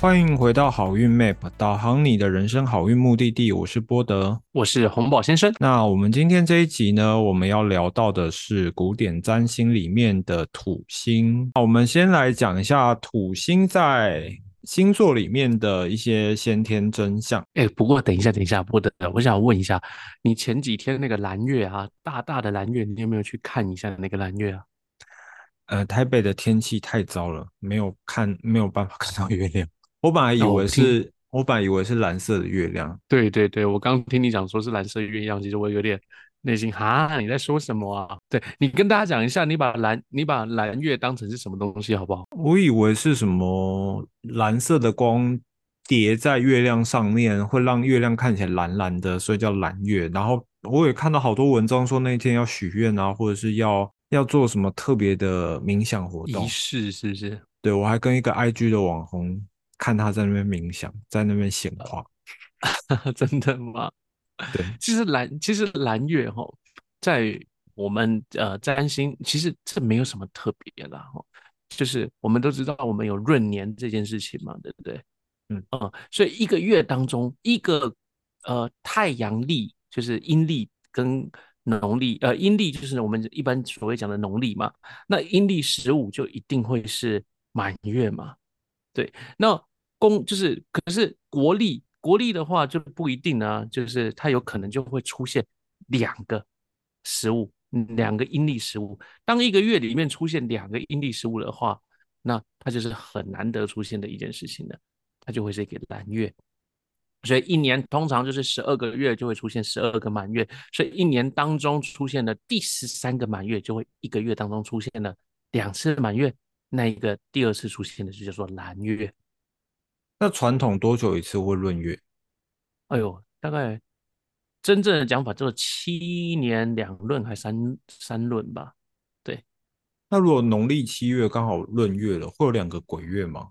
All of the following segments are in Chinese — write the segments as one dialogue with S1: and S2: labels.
S1: 欢迎回到好运 Map，导航你的人生好运目的地。我是波德，
S2: 我是红宝先生。
S1: 那我们今天这一集呢，我们要聊到的是古典占星里面的土星。我们先来讲一下土星在星座里面的一些先天真相。
S2: 哎，不过等一下，等一下，波德，我想问一下，你前几天那个蓝月啊，大大的蓝月，你有没有去看一下那个蓝月啊？
S1: 呃，台北的天气太糟了，没有看，没有办法看到月亮。我本来以为是，我本来以为是蓝色的月亮。
S2: 对对对，我刚听你讲说是蓝色月亮，其实我有点内心哈，你在说什么啊？对你跟大家讲一下，你把蓝你把蓝月当成是什么东西好不好？
S1: 我以为是什么蓝色的光叠在月亮上面，会让月亮看起来蓝蓝的，所以叫蓝月。然后我也看到好多文章说那天要许愿啊，或者是要要做什么特别的冥想活动
S2: 仪式，是不是？
S1: 对，我还跟一个 IG 的网红。看他在那边冥想，在那边显化，
S2: 真的吗？
S1: 对，
S2: 其实蓝，其实蓝月哈，在我们呃占星，其实这没有什么特别的哈，就是我们都知道我们有闰年这件事情嘛，对不对？嗯嗯，所以一个月当中，一个呃太阳历就是阴历跟农历，呃阴历就是我们一般所谓讲的农历嘛，那阴历十五就一定会是满月嘛，对，那。公就是，可是国力国力的话就不一定啊，就是它有可能就会出现两个食物，两个阴历食物。当一个月里面出现两个阴历食物的话，那它就是很难得出现的一件事情的，它就会是一个蓝月。所以一年通常就是十二个月就会出现十二个满月，所以一年当中出现的第十三个满月就会一个月当中出现了两次满月，那一个第二次出现的就叫做蓝月。
S1: 那传统多久一次会闰月？
S2: 哎呦，大概真正的讲法就是七年两闰还三三闰吧。对。
S1: 那如果农历七月刚好闰月了，会有两个鬼月吗？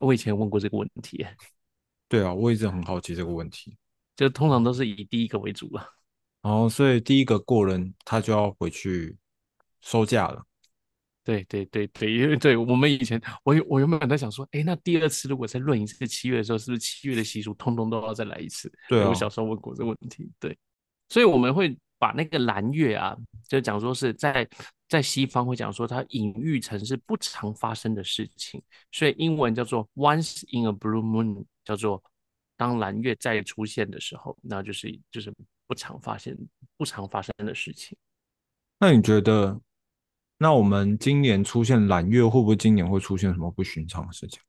S2: 我以前问过这个问题。
S1: 对啊，我一直很好奇这个问题。
S2: 就通常都是以第一个为主了。
S1: 然后，所以第一个过人，他就要回去收假了。
S2: 对对对对，因为对我们以前，我我原本在想说，哎，那第二次如果再论一次七月的时候，是不是七月的习俗通通都要再来一次？
S1: 对，
S2: 我小时候问过这个问题。对，所以我们会把那个蓝月啊，就讲说是在在西方会讲说它隐喻成是不常发生的事情，所以英文叫做 once in a blue moon，叫做当蓝月再出现的时候，那就是就是不常发现不常发生的事情。
S1: 那你觉得？那我们今年出现揽月，会不会今年会出现什么不寻常的事情？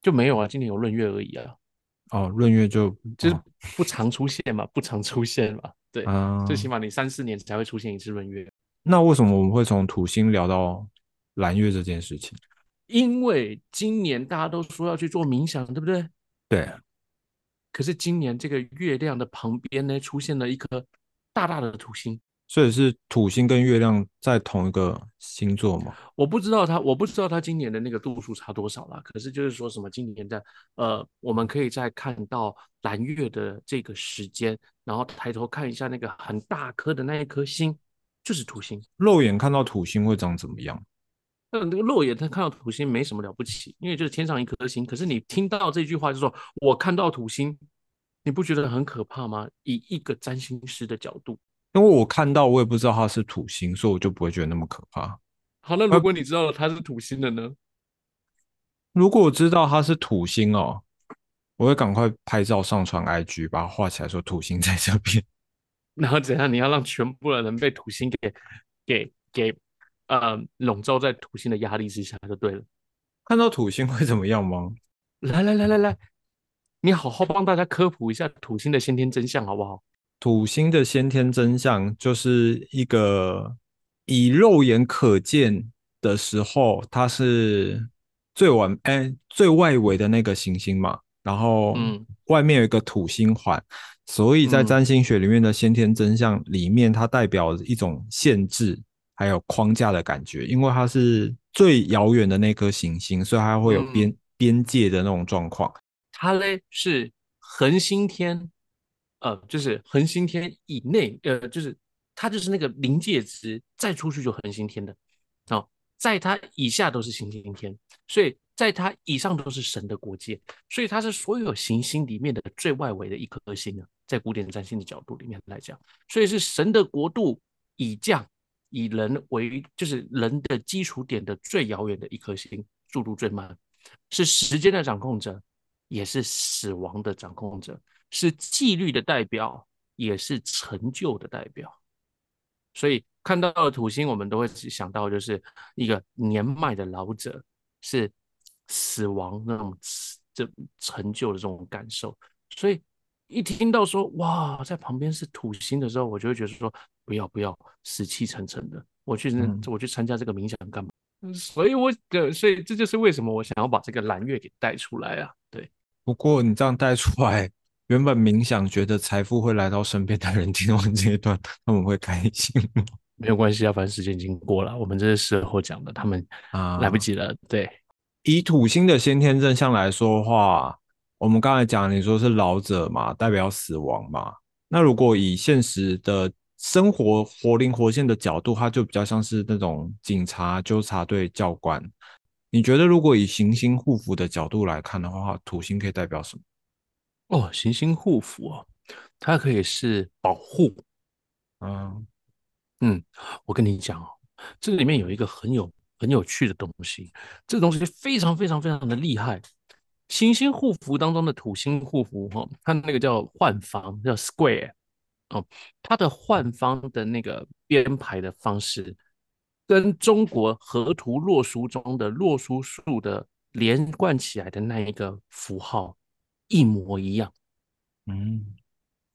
S2: 就没有啊，今年有闰月而已啊。
S1: 哦，闰月就
S2: 就是不常出现嘛，不常出现嘛。对，最起码你三四年才会出现一次闰月。
S1: 那为什么我们会从土星聊到蓝月这件事情？
S2: 因为今年大家都说要去做冥想，对不对？
S1: 对。
S2: 可是今年这个月亮的旁边呢，出现了一颗大大的土星。
S1: 所以是土星跟月亮在同一个星座吗？
S2: 我不知道他，我不知道他今年的那个度数差多少啦。可是就是说什么今年的呃，我们可以再看到蓝月的这个时间，然后抬头看一下那个很大颗的那一颗星，就是土星。
S1: 肉眼看到土星会长怎么样？
S2: 那那个肉眼他看到土星没什么了不起，因为就是天上一颗星。可是你听到这句话就说我看到土星，你不觉得很可怕吗？以一个占星师的角度。
S1: 因为我看到，我也不知道它是土星，所以我就不会觉得那么可怕。
S2: 好，那如果你知道了它是土星的呢？
S1: 如果我知道它是土星哦，我会赶快拍照上传 IG，把它画起来，说土星在这边。
S2: 然后怎样？你要让全部的人被土星给给给呃笼罩在土星的压力之下就对了。
S1: 看到土星会怎么样吗？
S2: 来来来来来，你好好帮大家科普一下土星的先天真相，好不好？
S1: 土星的先天真相就是一个以肉眼可见的时候，它是最晚哎最外围的那个行星嘛，然后嗯外面有一个土星环，所以在占星学里面的先天真相里面，它代表一种限制还有框架的感觉，因为它是最遥远的那颗行星，所以它会有边边界的那种状况。
S2: 它嘞是恒星天。呃，就是恒星天以内，呃，就是它就是那个临界值，再出去就恒星天的，哦，在它以下都是行星天，所以在它以上都是神的国界，所以它是所有行星里面的最外围的一颗星啊，在古典占星的角度里面来讲，所以是神的国度以降，以人为就是人的基础点的最遥远的一颗星，速度最慢，是时间的掌控者，也是死亡的掌控者，是纪律的代表，也是成就的代表，所以。看到了土星，我们都会想到就是一个年迈的老者，是死亡那种这成就的这种感受。所以一听到说哇，在旁边是土星的时候，我就会觉得说不要不要，死气沉沉的。我去我去参加这个冥想干嘛？所以我的所以这就是为什么我想要把这个蓝月给带出来啊。对，
S1: 不过你这样带出来，原本冥想觉得财富会来到身边的人，听完这一段，他们会开心吗？
S2: 没有关系啊，反正时间已经过了，我们这是事后讲的，他们啊来不及了。对，
S1: 以土星的先天正向来说话，我们刚才讲你说是老者嘛，代表死亡嘛。那如果以现实的生活活灵活现的角度，它就比较像是那种警察、纠察队、教官。你觉得如果以行星护符的角度来看的话，土星可以代表什么？
S2: 哦，行星护符哦，它可以是保护，嗯。嗯，我跟你讲哦，这里面有一个很有很有趣的东西，这个东西非常非常非常的厉害。行星护符当中的土星护符哈，它那个叫换方，叫 square 哦，它的换方的那个编排的方式，跟中国河图洛书中的洛书数的连贯起来的那一个符号一模一样。嗯，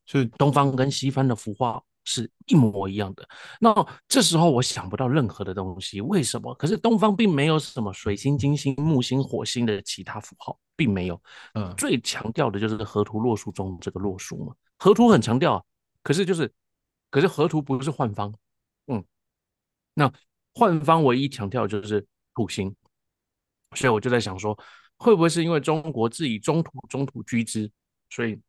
S2: 所以东方跟西方的符号。是一模一样的。那这时候我想不到任何的东西，为什么？可是东方并没有什么水星、金星、木星、火星的其他符号，并没有。嗯，最强调的就是河图洛书中这个洛书嘛。河图很强调，可是就是，可是河图不是幻方。嗯，那幻方唯一强调就是土星，所以我就在想说，会不会是因为中国自以中土中土居之，所以？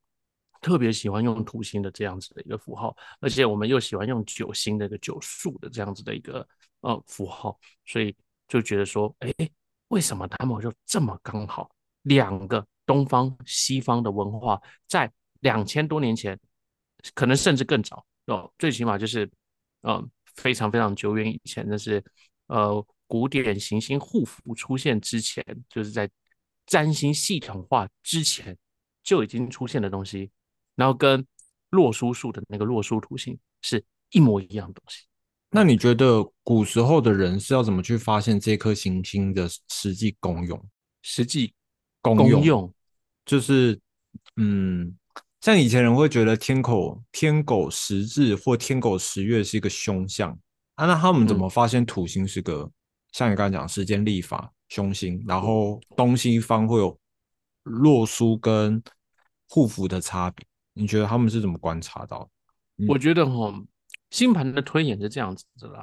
S2: 特别喜欢用土星的这样子的一个符号，而且我们又喜欢用九星的一个九数的这样子的一个呃符号，所以就觉得说，哎，为什么他们就这么刚好？两个东方西方的文化在两千多年前，可能甚至更早哦，最起码就是呃非常非常久远以前，那是呃古典行星护符出现之前，就是在占星系统化之前就已经出现的东西。然后跟洛书数的那个洛书图形是一模一样的东西。
S1: 那你觉得古时候的人是要怎么去发现这颗行星的实际功用？
S2: 实际
S1: 功用就是，嗯，像以前人会觉得天口天狗十日或天狗十月是一个凶相啊，那他们怎么发现土星是个像你刚才讲时间历法凶星？然后东西方会有洛书跟护符的差别？你觉得他们是怎么观察到？
S2: 我觉得哈，星盘的推演是这样子的啦。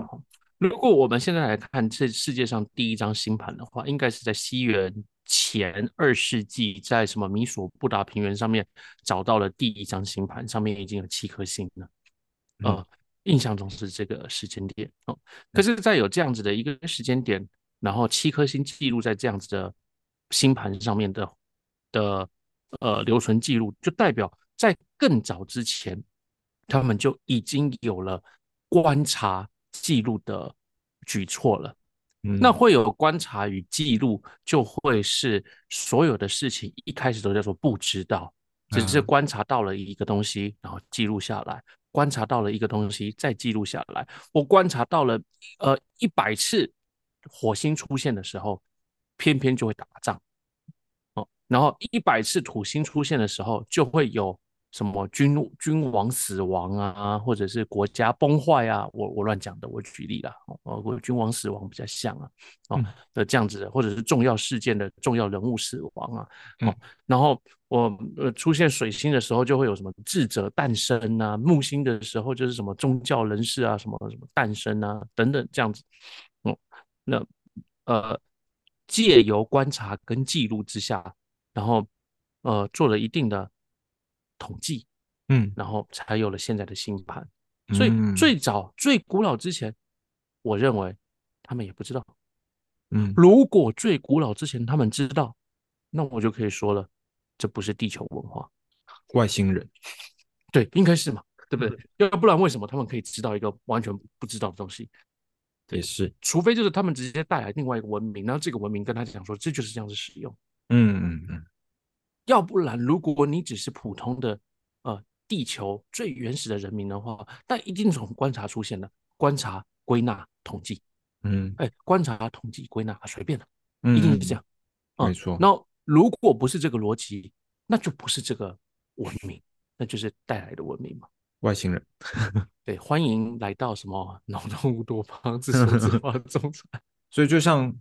S2: 如果我们现在来看这世界上第一张星盘的话，应该是在西元前二世纪，在什么米索布达平原上面找到了第一张星盘，上面已经有七颗星了。呃，印象中是这个时间点哦。可是，在有这样子的一个时间点，然后七颗星记录在这样子的星盘上面的的呃留存记录，就代表。在更早之前，他们就已经有了观察记录的举措了。那会有观察与记录，就会是所有的事情一开始都叫做不知道，只是观察到了一个东西，然后记录下来；观察到了一个东西，再记录下来。我观察到了呃一百次火星出现的时候，偏偏就会打仗哦。然后一百次土星出现的时候，就会有。什么君君王死亡啊，或者是国家崩坏啊？我我乱讲的，我举例了。哦，我君王死亡比较像啊，哦的这样子，或者是重要事件的重要人物死亡啊。哦，然后我呃出现水星的时候，就会有什么智者诞生啊；木星的时候，就是什么宗教人士啊，什么什么诞生啊等等这样子。嗯，那呃借由观察跟记录之下，然后呃做了一定的。统计，嗯，然后才有了现在的星盘。所以最早、最古老之前，我认为他们也不知道。
S1: 嗯，
S2: 如果最古老之前他们知道，那我就可以说了，这不是地球文化，
S1: 外星人。
S2: 对，应该是嘛，对不对？要不然为什么他们可以知道一个完全不知道的东西？
S1: 也是，
S2: 除非就是他们直接带来另外一个文明，然后这个文明跟他讲说，这就是这样子使用。
S1: 嗯嗯嗯。
S2: 要不然，如果你只是普通的呃地球最原始的人民的话，但一定从观察出现的，观察、归纳、统计。
S1: 嗯，
S2: 哎，观察、统计、归纳，随便的，一定是这样。
S1: 没错。
S2: 那如果不是这个逻辑，那就不是这个文明，那就是带来的文明嘛。
S1: 外星人。
S2: 对，欢迎来到什么脑洞多方，自说自话中产。
S1: 所以就像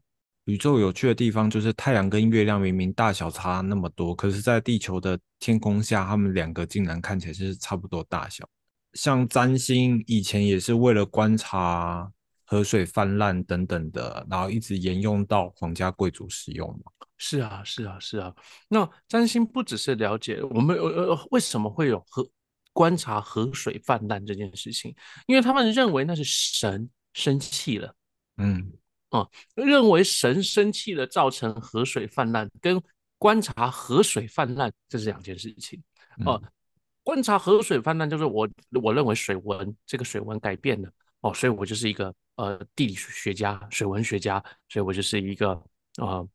S1: 宇宙有趣的地方，就是太阳跟月亮明明大小差那么多，可是，在地球的天空下，他们两个竟然看起来是差不多大小。像占星以前也是为了观察。河水泛滥等等的，然后一直沿用到皇家贵族使用嘛？
S2: 是啊，是啊，是啊。那占星不只是了解我们呃呃为什么会有河观察河水泛滥这件事情，因为他们认为那是神生气了。
S1: 嗯
S2: 啊，认为神生气了造成河水泛滥，跟观察河水泛滥这是两件事情啊。观察河水泛滥就是我我认为水文这个水文改变了哦，所以我就是一个。呃，地理学家、水文学家，所以我就是一个呃，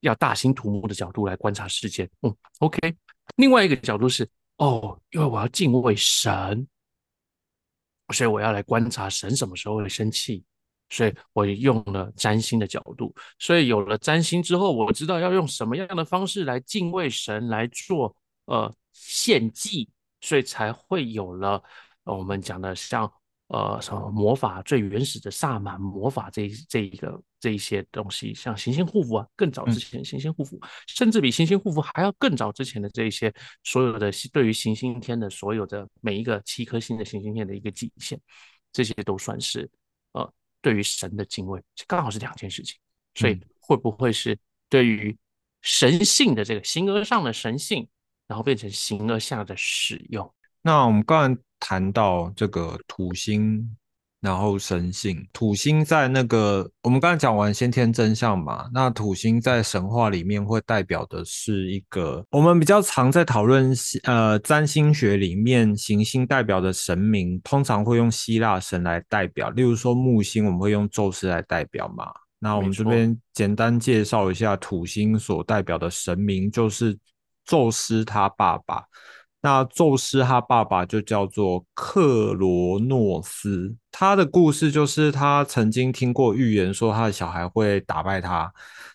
S2: 要大兴土木的角度来观察世界。嗯，OK。另外一个角度是，哦，因为我要敬畏神，所以我要来观察神什么时候会生气，所以我用了占星的角度。所以有了占星之后，我知道要用什么样的方式来敬畏神，来做呃献祭，所以才会有了我们讲的像。呃，什么魔法最原始的萨满魔法这这一个这一些东西，像行星护符啊，更早之前行星护符，甚至比行星护符还要更早之前的这一些所有的对于行星天的所有的每一个七颗星的行星天的一个极限，这些都算是呃对于神的敬畏，刚好是两件事情。所以会不会是对于神性的这个形而上的神性，然后变成形而下的使用？
S1: 那我们刚才。谈到这个土星，然后神性，土星在那个我们刚才讲完先天真相嘛，那土星在神话里面会代表的是一个我们比较常在讨论呃占星学里面行星代表的神明，通常会用希腊神来代表，例如说木星我们会用宙斯来代表嘛。那我们这边简单介绍一下土星所代表的神明，就是宙斯他爸爸。那宙斯他爸爸就叫做克罗诺斯，他的故事就是他曾经听过预言说他的小孩会打败他，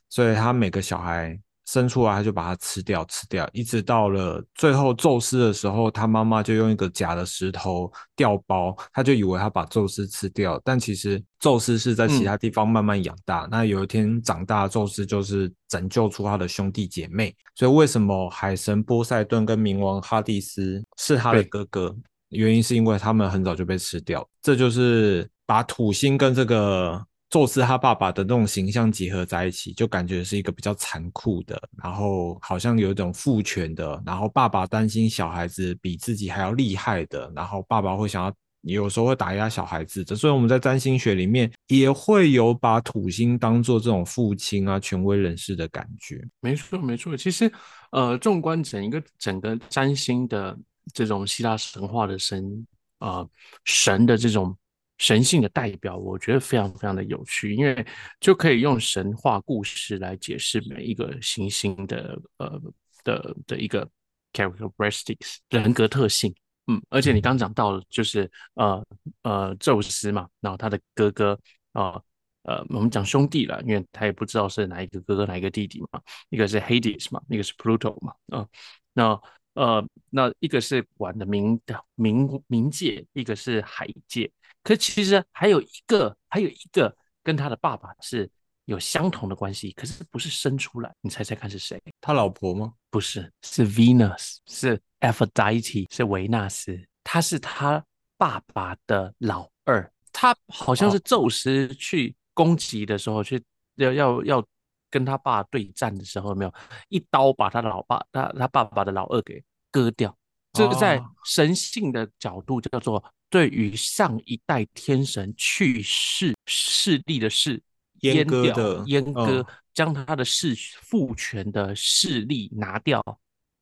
S1: 所以他每个小孩。生出来他就把它吃掉，吃掉，一直到了最后宙斯的时候，他妈妈就用一个假的石头掉包，他就以为他把宙斯吃掉，但其实宙斯是在其他地方慢慢养大。那有一天长大，宙斯就是拯救出他的兄弟姐妹。所以为什么海神波塞顿跟冥王哈迪斯是他的哥哥？原因是因为他们很早就被吃掉。这就是把土星跟这个。宙斯他爸爸的那种形象结合在一起，就感觉是一个比较残酷的，然后好像有一种父权的，然后爸爸担心小孩子比自己还要厉害的，然后爸爸会想要有时候会打压小孩子的，所以我们在占星学里面也会有把土星当做这种父亲啊、权威人士的感觉。
S2: 没错，没错。其实，呃，纵观整一个整个占星的这种希腊神话的神啊神的这种。神性的代表，我觉得非常非常的有趣，因为就可以用神话故事来解释每一个行星的呃的的一个 characteristics 人格特性。嗯，而且你刚讲到就是呃呃宙斯嘛，然后他的哥哥啊呃我们讲兄弟了，因为他也不知道是哪一个哥哥哪一个弟弟嘛，一个是 Hades 嘛，一个是 Pluto 嘛，啊，那呃那一个是管的冥的冥冥界，一个是海界。可其实还有一个，还有一个跟他的爸爸是有相同的关系，可是不是生出来。你猜猜看是谁？
S1: 他老婆吗？
S2: 不是，是 Venus，是 Aphrodite，是维纳斯。他是他爸爸的老二。他好像是宙斯去攻击的时候，去要要要跟他爸对战的时候，没有一刀把他老爸他他爸爸的老二给割掉。这个在神性的角度叫做。对于上一代天神去世势力的势
S1: 阉
S2: 割
S1: 的
S2: 阉割，
S1: 嗯
S2: 将他的势父权的势力拿掉，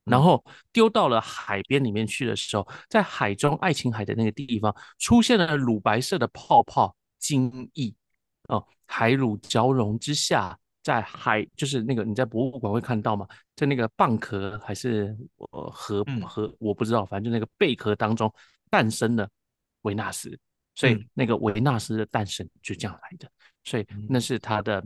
S2: 然
S1: 嗯。
S2: 后丢到了海边里面去的时候，在海中爱琴海的那个地方出现了乳白色的泡泡精液哦，海乳交融之下，在海就是那个你在博物馆会看到吗，在那个蚌壳还是呃河
S1: 嗯。
S2: 河我不知道，反正就那个贝壳当中诞生了维纳斯，所以
S1: 嗯。
S2: 那个维纳斯的诞生就这样来的，所以那
S1: 嗯。
S2: 是他的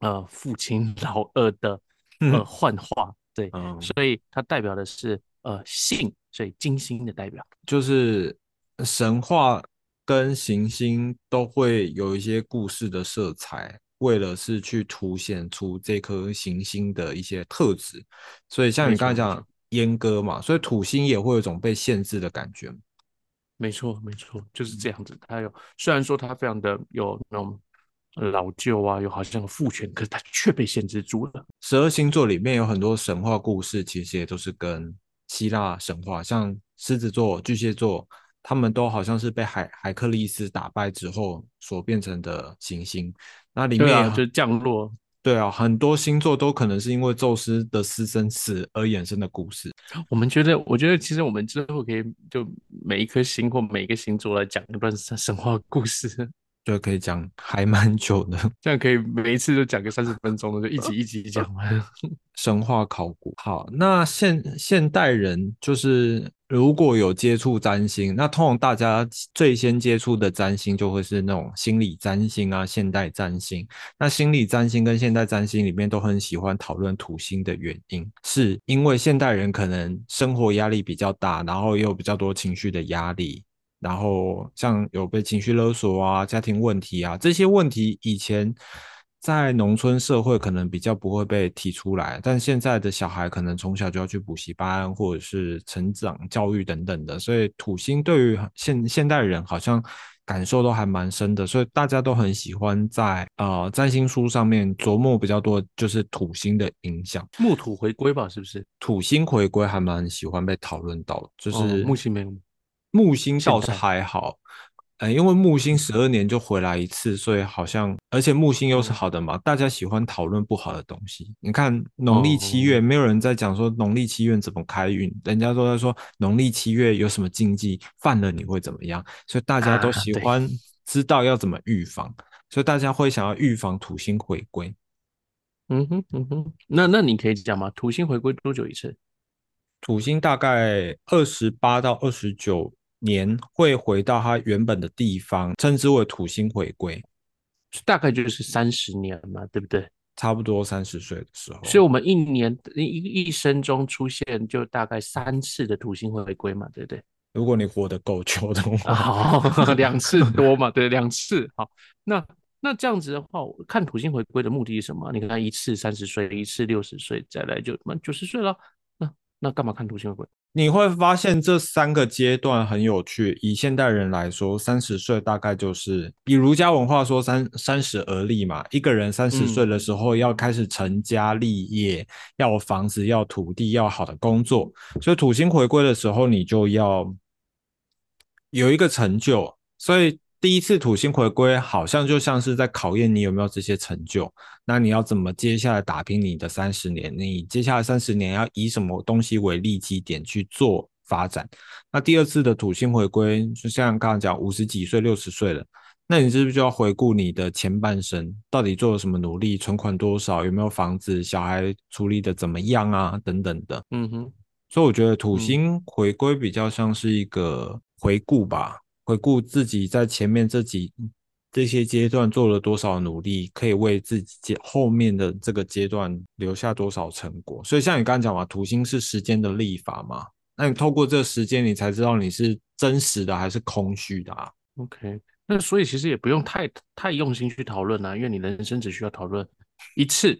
S2: 呃父亲 老二的呃
S1: 嗯
S2: 幻化，对，
S1: 嗯，
S2: 所以它代表的是呃性，所以金星的代表。
S1: 就是神话跟行星都会有一些故事的色彩，为了是去凸显出这颗行星的一些特质。所以像你刚才讲阉割嘛，所以土星也会有一种被限制的感觉。
S2: 没错，没错，就是这样子。它有虽然说它非常的有那种呃老旧啊，有好像有父权，可是它却被限制住了。
S1: 十二星座里面有很多神话故事，其实也都是跟希腊神话，像狮子座、巨蟹座，他们都好像是被海海克力斯打败之后所变成的行星。那里面
S2: 就是降落。
S1: 对啊，很多星座都可能是因为宙斯的私生子而衍生的故事。
S2: 我们觉得，我觉得其实我们之后可以就每一颗星或每一个星座来讲一段神神话故事，
S1: 就可以讲还蛮久的
S2: 这样可以每一次都讲个三十分钟的，就一集一集讲完。
S1: 神话考古。好，那现现代人就是如果有接触占星，那通常大家最先接触的占星就会是那种心理占星啊、现代占星。那心理占星跟现代占星里面都很喜欢讨论土星的原因，是因为现代人可能生活压力比较大，然后也有比较多情绪的压力。然后像有被情绪勒索啊、家庭问题啊这些问题，以前在农村社会可能比较不会被提出来，但现在的小孩可能从小就要去补习班或者是成长教育等等的，所以土星对于现现代人好像感受都还蛮深的，所以大家都很喜欢在呃占星书上面琢磨比较多，就是土星的影响。
S2: 木土回归吧，是不是？
S1: 土星回归还蛮喜欢被讨论到的，就
S2: 哦
S1: 是
S2: 木星没有。
S1: 木星倒是还好，呃，因为木星十二年就回来一次，所以好像，而且木星又是
S2: 哦
S1: 好的嘛，大家喜欢讨论不好的东西。你看农历七月，
S2: 哦
S1: 没有人在讲说农历七月怎么开运，人家都在说农历七月有什么禁忌，犯了你会怎么样，所以大家都喜欢知道要怎么预防，所以大家会想要预防土星回归。
S2: 嗯哼嗯哼，那那你可以讲吗？土星回归多久一次？
S1: 土星大概二十八到二十九年会回到它原本的地方，称之为土星回归，
S2: 大概就是三十年嘛，对不对？
S1: 差不多三十岁的时候。
S2: 所以我们一年一一生中出现就大概三次的土星回归嘛，对不对？
S1: 如果你活得够久的话，
S2: 好，两次多嘛，对，两次。好，那那这样子的话，我看土星回归的目的是什么？你看一次三十岁，一次六十岁，再来就满九十岁了。那那干嘛看土星回归？
S1: 你会发现这三个阶段很有趣。以现代人来说，三十岁大概就是以儒家文化说三三十而立嘛。一个人三十岁的时候要开始成家立业，要有房子，要土地，要好的工作。所以土星回归的时候，你就要有一个成就。所以第一次土星回归，好像就像是在考验你有没有这些成就。那你要怎么接下来打拼你的三十年？你接下来三十年要以什么东西为立基点去做发展？那第二次的土星回归，就像刚刚讲，五十几岁、六十岁了，那你是不是就要回顾你的前半生，到底做了什么努力，存款多少，有没有房子，小孩处理的怎么样啊，等等的。
S2: 嗯哼，
S1: 所以我觉得土星回归比较像是一个回顾吧，回顾自己在前面这几这些阶段做了多少努力，可以为自己后面的这个阶段留下多少成果。所以像你刚刚讲嘛，土星是时间的历法嘛，那你透过这个时间，你才知道你是真实的还是空虚的啊。
S2: OK，那所以其实也不用太太用心去讨论啊，因为你人生只需要讨论一次，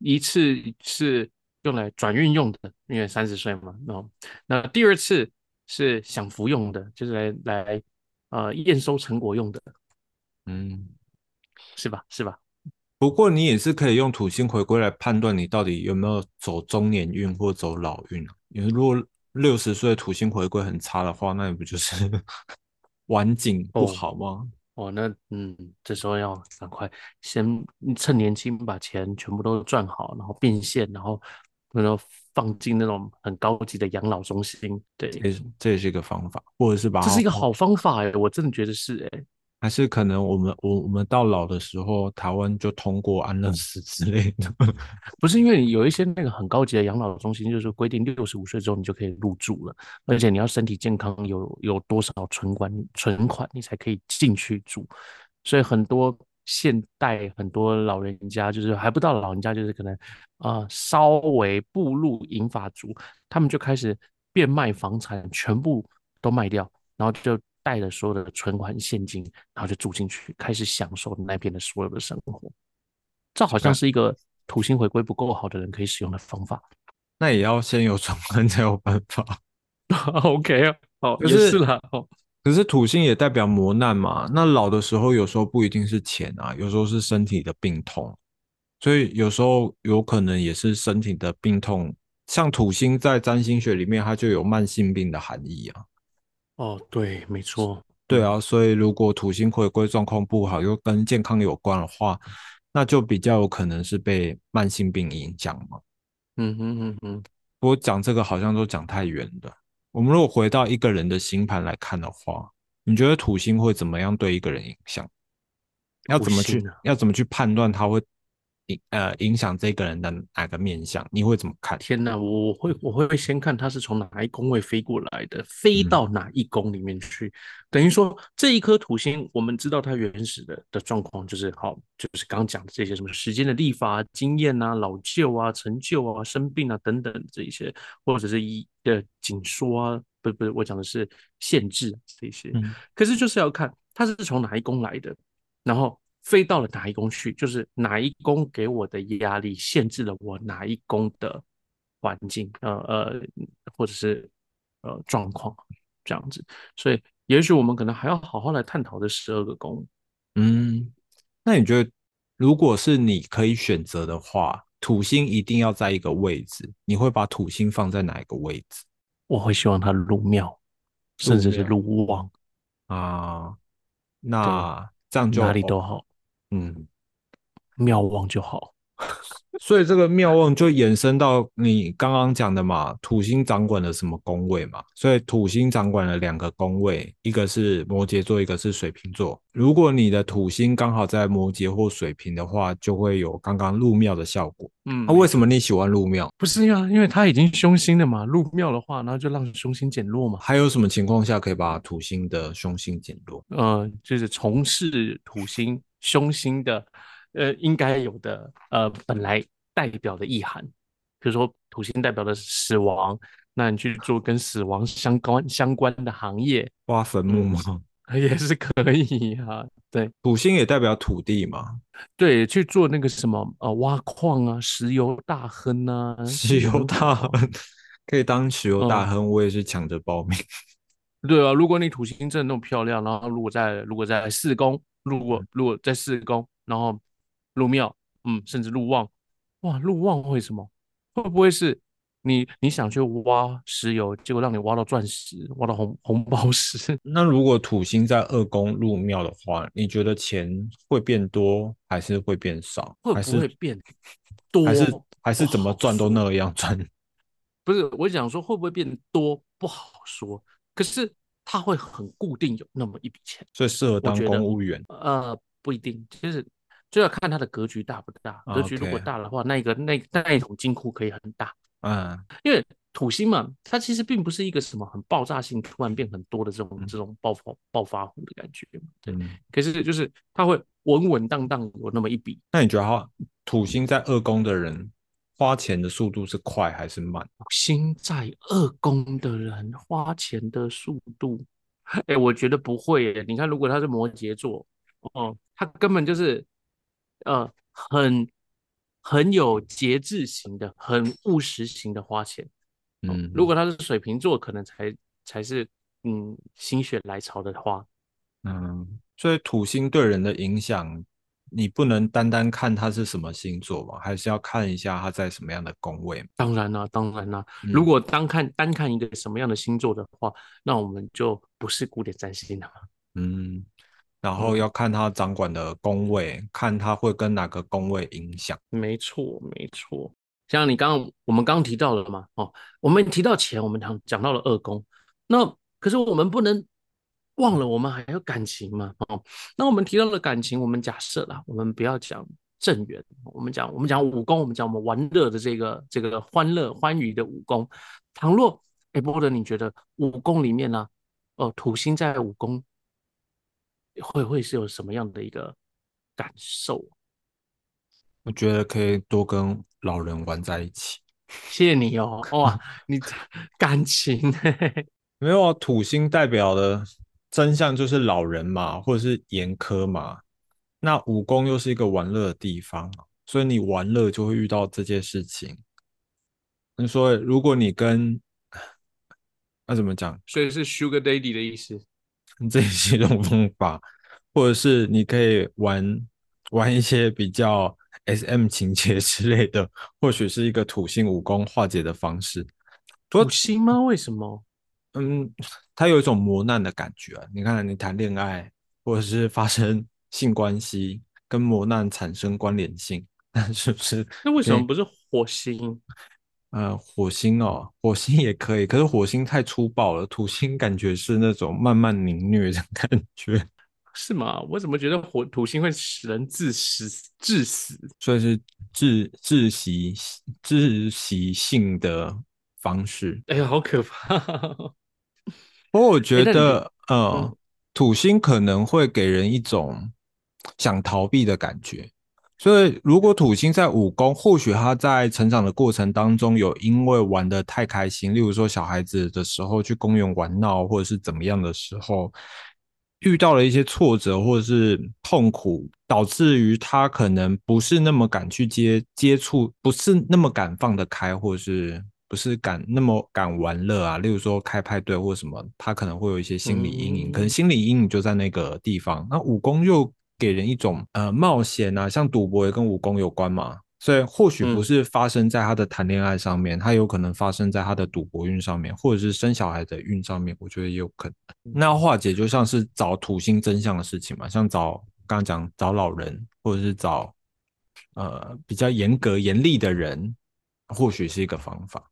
S2: 一次是用来转运用的，因为三十岁嘛。那那第二次是享福用的，就是来来呃验收成果用的，
S1: 嗯，
S2: 是吧？是吧？
S1: 不过你也是可以用土星回归来判断你到底有没有走中年运或走老运啊。因为如果六十岁土星回归很差的话，那你不就是 晚景不好吗？
S2: 哦，那嗯，这时候要赶快先趁年轻把钱全部都赚好，然后变现，然后然后放进那种很高级的养老中心。对，
S1: 这这也是一个方法，或者是把
S2: 这是一个好方法哎，我真的觉得是哎。
S1: 还是可能我们我我们到老的时候，台湾就通过安乐死之类的，
S2: 不是因为有一些那个很高级的养老中心，就是规定六十五岁之后你就可以入住了，而且你要身体健康，有有多少存款存款你才可以进去住，所以很多现代很多老人家就是还不到老人家，就是可能啊稍微步入银发族，他们就开始变卖房产，全部都卖掉，然后就。带着所有的存款现金，然后就住进去，开始享受那边的所有的生活。这好像是一个土星回归不够好的人可以使用的方法。
S1: 那也要先有存款才有办法。
S2: OK，好，也是了。
S1: 可是土星也代表磨难嘛。那老的时候有时候不一定是钱啊，有时候是身体的病痛。所以有时候有可能也是身体的病痛。像土星在占星学里面，它就有慢性病的含义啊。
S2: 哦，对，没错，
S1: 对啊，所以如果土星回归状况不好，又跟健康有关的话，那就比较有可能是被慢性病影响嘛。
S2: 嗯哼嗯哼，
S1: 不过讲这个好像都讲太远了。我们如果回到一个人的星盘来看的话，你觉得土星会怎么样对一个人影响？要怎么去要怎么去判断他会？呃，影响这个人的哪个面相，你会怎么看？
S2: 天哪，我会我会先看他是从哪一宫位飞过来的，飞到哪一宫里面去。等于说这一颗土星，我们知道它原始的的状况就是好，就是刚刚讲的这些什么时间的历法、经验啊、老旧啊、成就啊、生病啊等等这一些，或者是一的紧缩啊，不不是我讲的是限制这些。可是就是要看它是从哪一宫来的，然后。飞到了哪一宫去？就是哪一宫给我的压力，限制了我哪一宫的环境，呃呃，或者是呃状况这样子。所以，也许我们可能还要好好来探讨这十二个宫。
S1: 嗯，那你觉得，如果是你可以选择的话，土星一定要在一个位置，你会把土星放在哪一个位置？
S2: 我会希望它入庙，甚至是入旺
S1: 啊。那这样就
S2: 哪里都好。
S1: 嗯，
S2: 妙望就好，
S1: 所以这个妙望就延伸到你刚刚讲的嘛，土星掌管了什么宫位嘛？所以土星掌管了两个宫位，一个是摩羯座，一个是水瓶座。如果你的土星刚好在摩羯或水瓶的话，就会有刚刚入庙的效果。
S2: 嗯，
S1: 那为什么你喜欢入庙？
S2: 不是呀，因为它已经凶星了嘛，入庙的话，然后就让凶星减弱嘛。
S1: 还有什么情况下可以把土星的凶星减弱？
S2: 呃，就是从事土星。凶星的，呃，应该有的，呃，本来代表的意涵，比如说土星代表的是死亡，那你去做跟死亡相关相关的行业，
S1: 挖坟墓吗？
S2: 也是可以哈。对，
S1: 土星也代表土地嘛。
S2: 对，去做那个什么，呃，挖矿啊，石油大亨啊，
S1: 石油大亨可以当石油大亨，我也是抢着报名。
S2: 对啊，如果你土星真的那么漂亮，然后如果在如果在四宫。入过，如果在四宫，然后入庙，嗯，甚至入旺，哇，入旺会什么？会不会是你你想去挖石油，结果让你挖到钻石，挖到红红宝石？
S1: 那如果土星在二宫入庙的话，你觉得钱会变多还是会变少？
S2: 会不会变多？
S1: 还是还是怎么赚都那样赚？
S2: 不是，我想说会不会变多不好说，可是。他会很固定有那么一笔钱，
S1: 所以适合当公务员。
S2: 呃，不一定，其实就要看他的格局大不大。格局如果大的话，那个那那一桶金库可以很大。
S1: 嗯，
S2: 因为土星嘛，它其实并不是一个什么很爆炸性、突然变很多的这种这种爆发暴发户的感觉。对，可是就是他会稳稳当当有那么一笔。
S1: 那你觉得土星在二宫的人？花钱的速度是快还是慢？
S2: 星在二宫的人花钱的速度，哎，我觉得不会耶。你看，如果他是摩羯座，哦，他根本就是呃很很有节制型的、很务实型的花钱。
S1: 嗯，
S2: 如果他是水瓶座，可能才才是嗯心血来潮的花。
S1: 嗯，所以土星对人的影响。你不能单单看他是什么星座嘛，还是要看一下他在什么样的宫位。
S2: 当然啦，当然啦。如果单看单看一个什么样的星座的话，那我们就不是古典占星了嘛。
S1: 嗯，然后要看他掌管的宫位，看他会跟哪个宫位影响。
S2: 没错，没错。像你刚刚我们刚刚提到了嘛，哦，我们提到钱，我们讲讲到了二宫，那可是我们不能忘了，我们还有感情嘛，哦，那我们提到了感情，我们假设啦，我们不要讲正缘，我们讲我们讲武功，我们讲我们玩乐的这个这个欢乐欢愉的武功。倘若哎，波德，你觉得武功里面呢，哦，土星在武功会会是有什么样的一个感受？
S1: 我觉得可以多跟老人玩在一起。
S2: 谢谢你哦，哇，你感情
S1: 没有啊？土星代表的真相就是老人嘛，或者是严苛嘛。那武功又是一个玩乐的地方，所以你玩乐就会遇到这件事情。你说，如果你跟那怎么讲？
S2: 所以是 Sugar Daddy 的意思，
S1: 这也是一种方法，或者是你可以玩玩一些比较。S.M 情节之类的，或许是一个土星武功化解的方式。
S2: 土星吗？为什么？
S1: 嗯，它有一种磨难的感觉。你看，你谈恋爱或者是发生性关系，跟磨难产生关联性，是不是？
S2: 那为什么不是火星？
S1: 呃，火星哦，火星也可以，可是火星太粗暴了。土星感觉是那种慢慢凌虐的感觉。
S2: 是吗？我怎么觉得火土星会使人致死？致死，
S1: 所以是窒窒息窒息性的方式。
S2: 哎呀，好可怕！
S1: 不过我觉得，呃，土星可能会给人一种想逃避的感觉。所以，如果土星在武功，或许他在成长的过程当中有因为玩的太开心，例如说小孩子的时候去公园玩闹，或者是怎么样的时候。遇到了一些挫折或者是痛苦，导致于他可能不是那么敢去接接触，不是那么敢放得开，或者是不是敢那么敢玩乐啊？例如说开派对或什么，他可能会有一些心理阴影，可能心理阴影就在那个地方。那武功又给人一种呃冒险啊，像赌博也跟武功有关嘛。所以或许不是发生在他的谈恋爱上面，他有可能发生在他的赌博运上面，或者是生小孩的运上面，我觉得也有可能。那化解就像是找土星真相的事情嘛，像找刚刚讲找老人，或者是找呃比较严格严厉的人，或许是一个方法。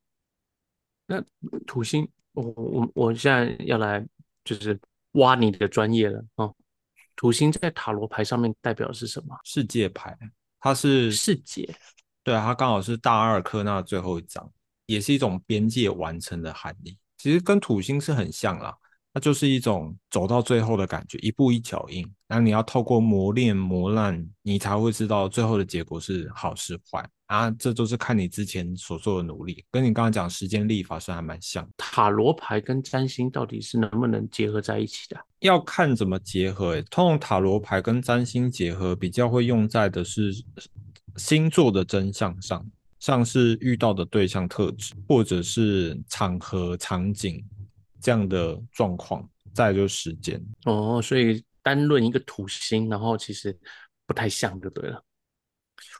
S2: 那土星，我我我现在要来就是挖你的专业了啊！土星在塔罗牌上面代表的是什么？
S1: 世界牌。它是
S2: 世界，
S1: 对啊，它刚好是大阿尔克纳最后一张，也是一种边界完成的含义。其实跟土星是很像啦，它就是一种走到最后的感觉，一步一脚印。然后你要透过磨练磨难，你才会知道最后的结果是好是坏啊。这都是看你之前所做的努力，跟你刚刚讲时间历法是还蛮像。
S2: 塔罗牌跟占星到底是能不能结合在一起的？
S1: 要看怎么结合。通常塔罗牌跟占星结合比较会用在的是星座的真相上，像是遇到的对象特质，或者是场合场景这样的状况。再就是时间
S2: 哦，所以单论一个土星，然后其实不太像就对了。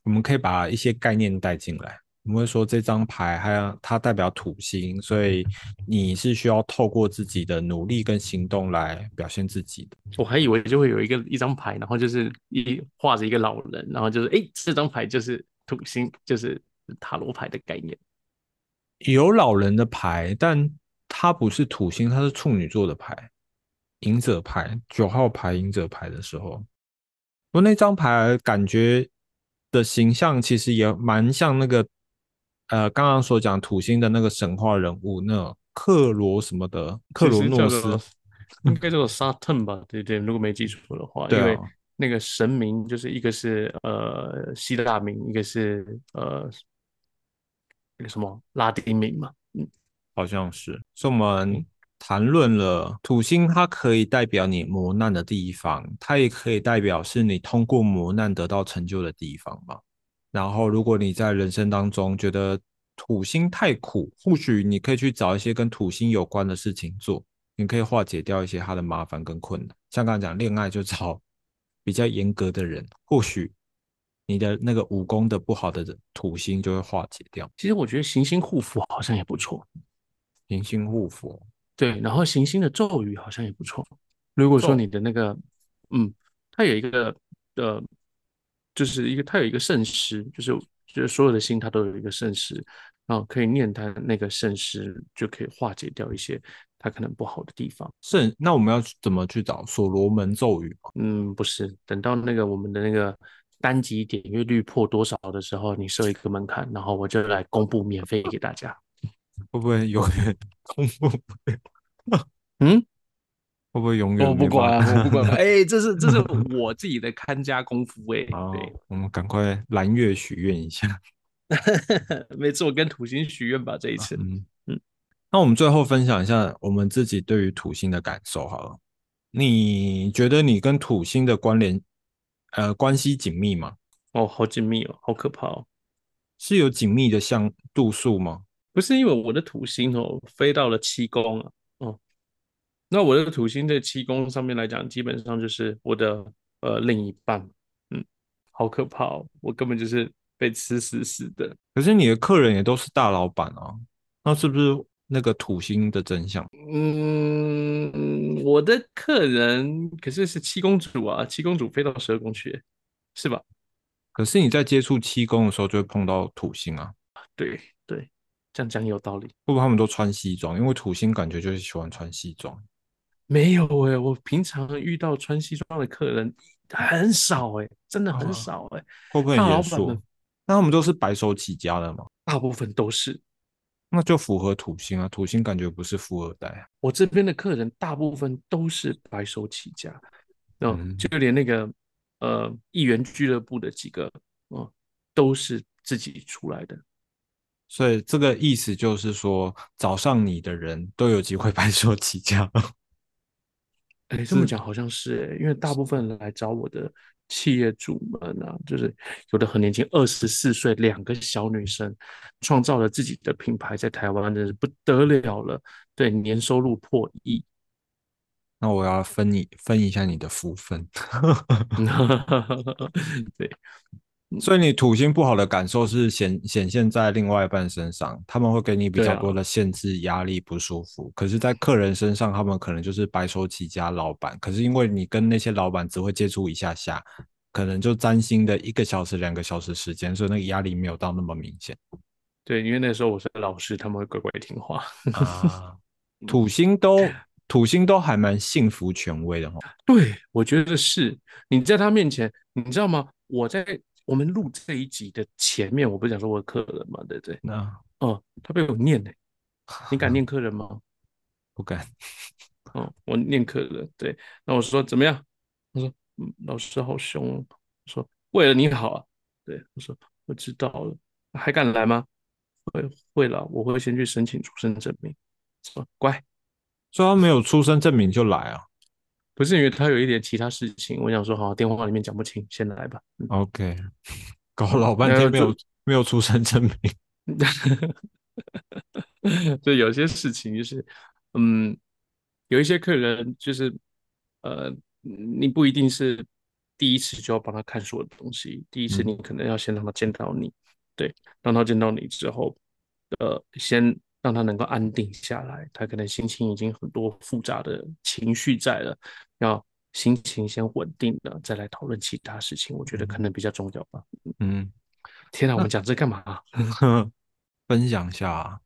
S1: 我们可以把一些概念带进来。我们会说这张牌还有它代表土星，所以你是需要透过自己的努力跟行动来表现自己的。
S2: 我还以为就会有一个一张牌，然后就是一画着一个老人，然后就是哎，这张牌就是土星，就是塔罗牌的概念。
S1: 有老人的牌，但它不是土星，它是处女座的牌，隐者牌九号牌隐者牌的时候，我那张牌感觉的形象其实也蛮像那个。呃，刚刚所讲土星的那个神话人物，那克罗什么的，克罗诺斯，
S2: 应该叫做沙特吧？对对，如果没记错的话，因为那个神明就是一个是呃希腊名，一个是呃那个什么拉丁名嘛，
S1: 嗯，好像是。所以我们谈论了土星，它可以代表你磨难的地方，它也可以代表是你通过磨难得到成就的地方嘛。然后，如果你在人生当中觉得土星太苦，或许你可以去找一些跟土星有关的事情做，你可以化解掉一些它的麻烦跟困难。像刚才讲恋爱，就找 比较严格的人，或许你的那个武功的不好的土星就会化解掉。
S2: 其实我觉得行星护符好像也不错，
S1: 行星护符
S2: 对，然后行星的咒语好像也不错。如果说你的那个嗯，它有一个呃，就是一个它有一个圣诗，就是就是所有的星它都有一个圣诗，然后可以念它那个圣诗，就可以化解掉一些它可能不好的地方。
S1: 圣，那我们要怎么去找所罗门咒语？
S2: 嗯，不是，等到那个我们的那个单集点阅率破多少的时候，你设一个门槛，然后我就来公布免费给大家。
S1: 会不会永远公布不了？
S2: 嗯，
S1: 会不会永远？
S2: 我不管，我不管。哎，这是这是我自己的看家功夫哎。对，
S1: 我们赶快蓝月许愿一下。
S2: 每次我，跟土星许愿吧，这一次。
S1: 嗯嗯。那我们最后分享一下我们自己对于土星的感受好了。你觉得你跟土星的关联，呃，关系紧密吗？
S2: 哦，好紧密哦，好可怕哦。
S1: 是有紧密的像度数吗？
S2: 不是因为我的土星哦飞到了七宫啊，哦，那我的土星在七宫上面来讲，基本上就是我的呃另一半，嗯，好可怕哦，我根本就是被吃死死的。
S1: 可是你的客人也都是大老板啊，那是不是那个土星的真相？
S2: 嗯，我的客人可是是七公主啊，七公主飞到十二宫去，是吧？
S1: 可是你在接触七宫的时候就会碰到土星啊，
S2: 对对。这样讲有道理，
S1: 会不会他们都穿西装？因为土星感觉就是喜欢穿西装。
S2: 没有哎，我平常遇到穿西装的客人很少哎，真的很少哎。
S1: 会不会很严肃？那他们都是白手起家的吗？
S2: 大部分都是，
S1: 那就符合土星啊。土星感觉不是富二代。
S2: 我这边的客人大部分都是白手起家，嗯，就连那个呃议员俱乐部的几个，嗯，都是自己出来的。
S1: 所以这个意思就是说，找上你的人都有机会 白手起家。
S2: 哎，这么讲好像是哎，因为大部分来找我的企业主们啊，就是有的很年轻，二十四岁，两个小女生，创造了自己的品牌，在台湾真是不得了了。对，年收入破亿。
S1: 那我要分你分一下你的福分。
S2: 对。
S1: 所以你土星不好的感受是显显现在另外一半身上，他们会给你比较多的限制、压力、不舒服。可是，在客人身上，他们可能就是白手起家老板。可是因为你跟那些老板只会接触一下下，可能就占星的一个小时、两个小时时间，所以那个压力没有到那么明显。
S2: 对，因为那时候我是老师，他们会乖乖听话。
S1: 啊，土星都土星都还蛮幸福权威的哈。
S2: 对，我觉得是。你在他面前，你知道吗？我在。我们录这一集的前面，我不是讲说我客人嘛，对不对？
S1: 那
S2: 哦，他被我念呢，你敢念 客人吗？
S1: 不敢。
S2: 哦，我念客人，对。那我说怎么样？他说，嗯，老师好凶。我说为了你好啊。对，我说我知道了，还敢来吗？会会了，我会先去申请出生证明。说乖，
S1: 说他没有出生证明就来啊。
S2: 不是因为他有一点其他事情，我想说，好，电话里面讲不清，先来吧。
S1: OK，搞老半天没有没有出生证明，
S2: 就有些事情就是，嗯，有一些客人就是，呃，你不一定是第一次就要帮他看所有的东西，第一次你可能要先让他见到你，对，让他见到你之后，呃，先。让他能够安定下来，他可能心情已经很多复杂的情绪在了，要心情先稳定了，再来讨论其他事情，我觉得可能比较重要吧。
S1: 嗯，
S2: 天哪，我们讲这干嘛？
S1: 分享一下。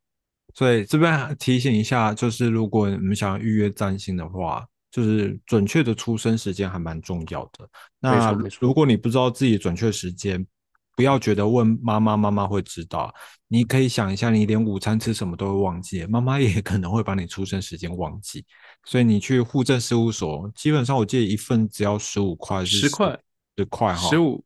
S1: 所以这边提醒一下，就是如果你们想要预约占星的话，就是准确的出生时间还蛮重要的。那如果你不知道自己准确时间，不要觉得问妈妈，妈妈会知道。你可以想一下，你连午餐吃什么都会忘记，妈妈也 可能会把你出生时间忘记。所以你去户政事务所，基本上我记得一份只要十五块，
S2: 十块，
S1: 十块哈，
S2: 十五，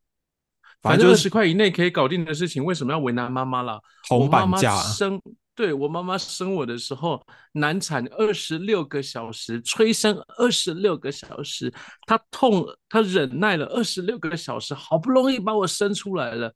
S2: 反正二十块以内可以搞定的事情，为什么要为难妈妈啦？
S1: 红板价
S2: 生。对我妈妈生我的时候，难产二十六个小时，催生二十六个小时，她痛，她忍耐了二十六个小时，好不容易把我生出来了，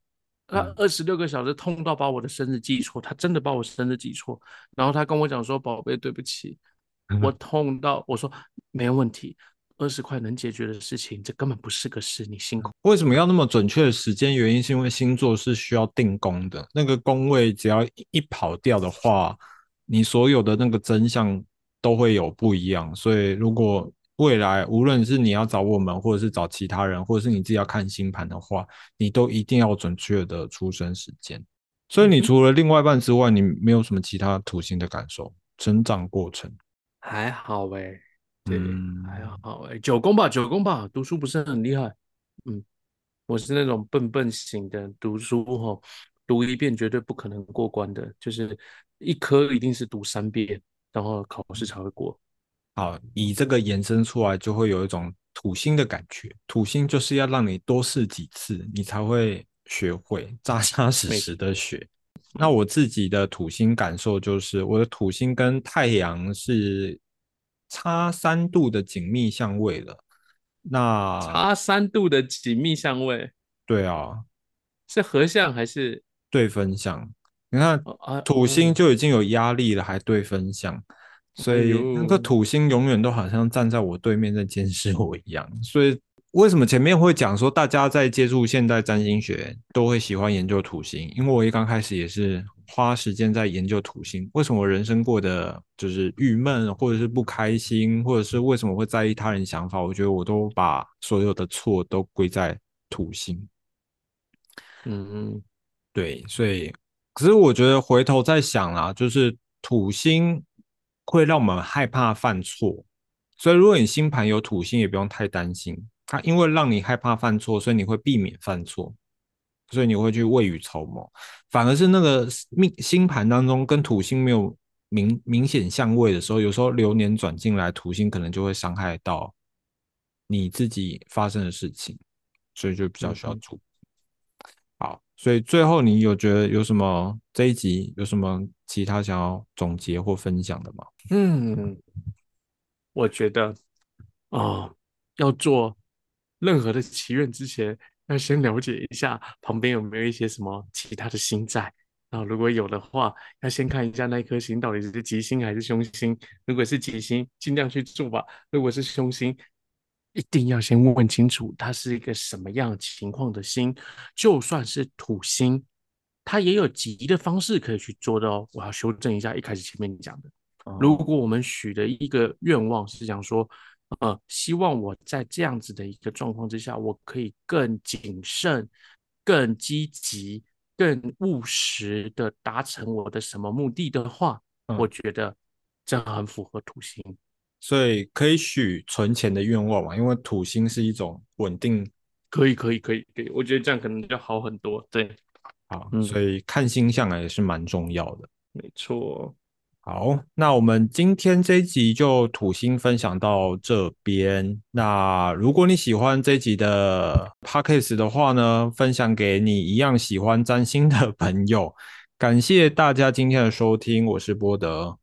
S2: 她二十六个小时痛到把我的生日记错，他真的把我生日记错，然后他跟我讲说：“宝贝，对不起，我痛到。”我说：“没有问题。”二十块能解决的事情，这根本不是个事。你辛苦。
S1: 为什么要那么准确的时间？原因是因为星座是需要定宫的，那个宫位只要一跑掉的话，你所有的那个真相都会有不一样。所以如果未来无论是你要找我们，或者是找其他人，或者是你自己要看星盘的话，你都一定要准确的出生时间。所以你除了另外一半之外，你没有什么其他土星的感受？成长过程
S2: 还好哎，对，还好哎，九宫吧，九宫吧，读书不是很厉害。嗯，我是那种笨笨型的，读书哈，读一遍绝对不可能过关的，就是一科一定是读三遍，然后考试才会过。
S1: 好，以这个延伸出来，就会有一种土星的感觉。土星就是要让你多试几次，你才会学会扎扎实实的学。那我自己的土星感受就是，我的土星跟太阳是差三度的紧密相位了。那
S2: 差三度的紧密相位，
S1: 对啊，
S2: 是合相还是
S1: 对分相？你看土星就已经有压力了，还对分相。所以那个土星永远都好像站在我对面在监视我一样。所以为什么前面会讲说大家在接触现代占星学都会喜欢研究土星？因为我一刚开始也是花时间在研究土星。为什么我人生过得就是郁闷，或者是不开心，或者是为什么会在意他人想法？我觉得我都把所有的错都归在土星。嗯，对。所以可是我觉得回头再想啊，就是土星。会让我们害怕犯错，所以如果你星盘有土星，也不用太担心。它因为让你害怕犯错，所以你会避免犯错，所以你会去未雨绸缪。反而是那个命星盘当中跟土星没有明明显相位的时候，有时候流年转进来，土星可能就会伤害到你自己发生的事情，所以就比较需要注意。好，所以最后你有觉得有什么这一集有什么其他想要总结或分享的吗？
S2: 嗯，我觉得啊，要做任何的祈愿之前，要先了解一下旁边有没有一些什么其他的星在。然后如果有的话，要先看一下那一颗星到底是吉星还是凶星。如果是吉星，尽量去做吧；如果是凶星，一定要先问问清楚，它是一个什么样情况的星。就算是土星，它也有吉的方式可以去做的哦。我要修正一下一开始前面讲的。如果我们许的一个愿望是讲说，呃，希望我在这样子的一个状况之下，我可以更谨慎、更积极、更务实的达成我的什么目的的话，我觉得这很符合土星。
S1: 所以可以许存钱的愿望嘛？因为土星是一种稳定，
S2: 可以可以可以可以，我觉得这样可能就好很多。对，
S1: 好，所以看星象也是蛮重要的。
S2: 没错。
S1: 好，那我们今天这一集就土星分享到这边。那如果你喜欢这集的 podcast 的话呢，分享给你一样喜欢占星的朋友。感谢大家今天的收听，我是波德，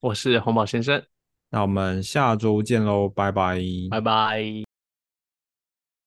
S2: 我是红宝先生。
S1: 那我们下周见喽，拜拜，
S2: 拜拜。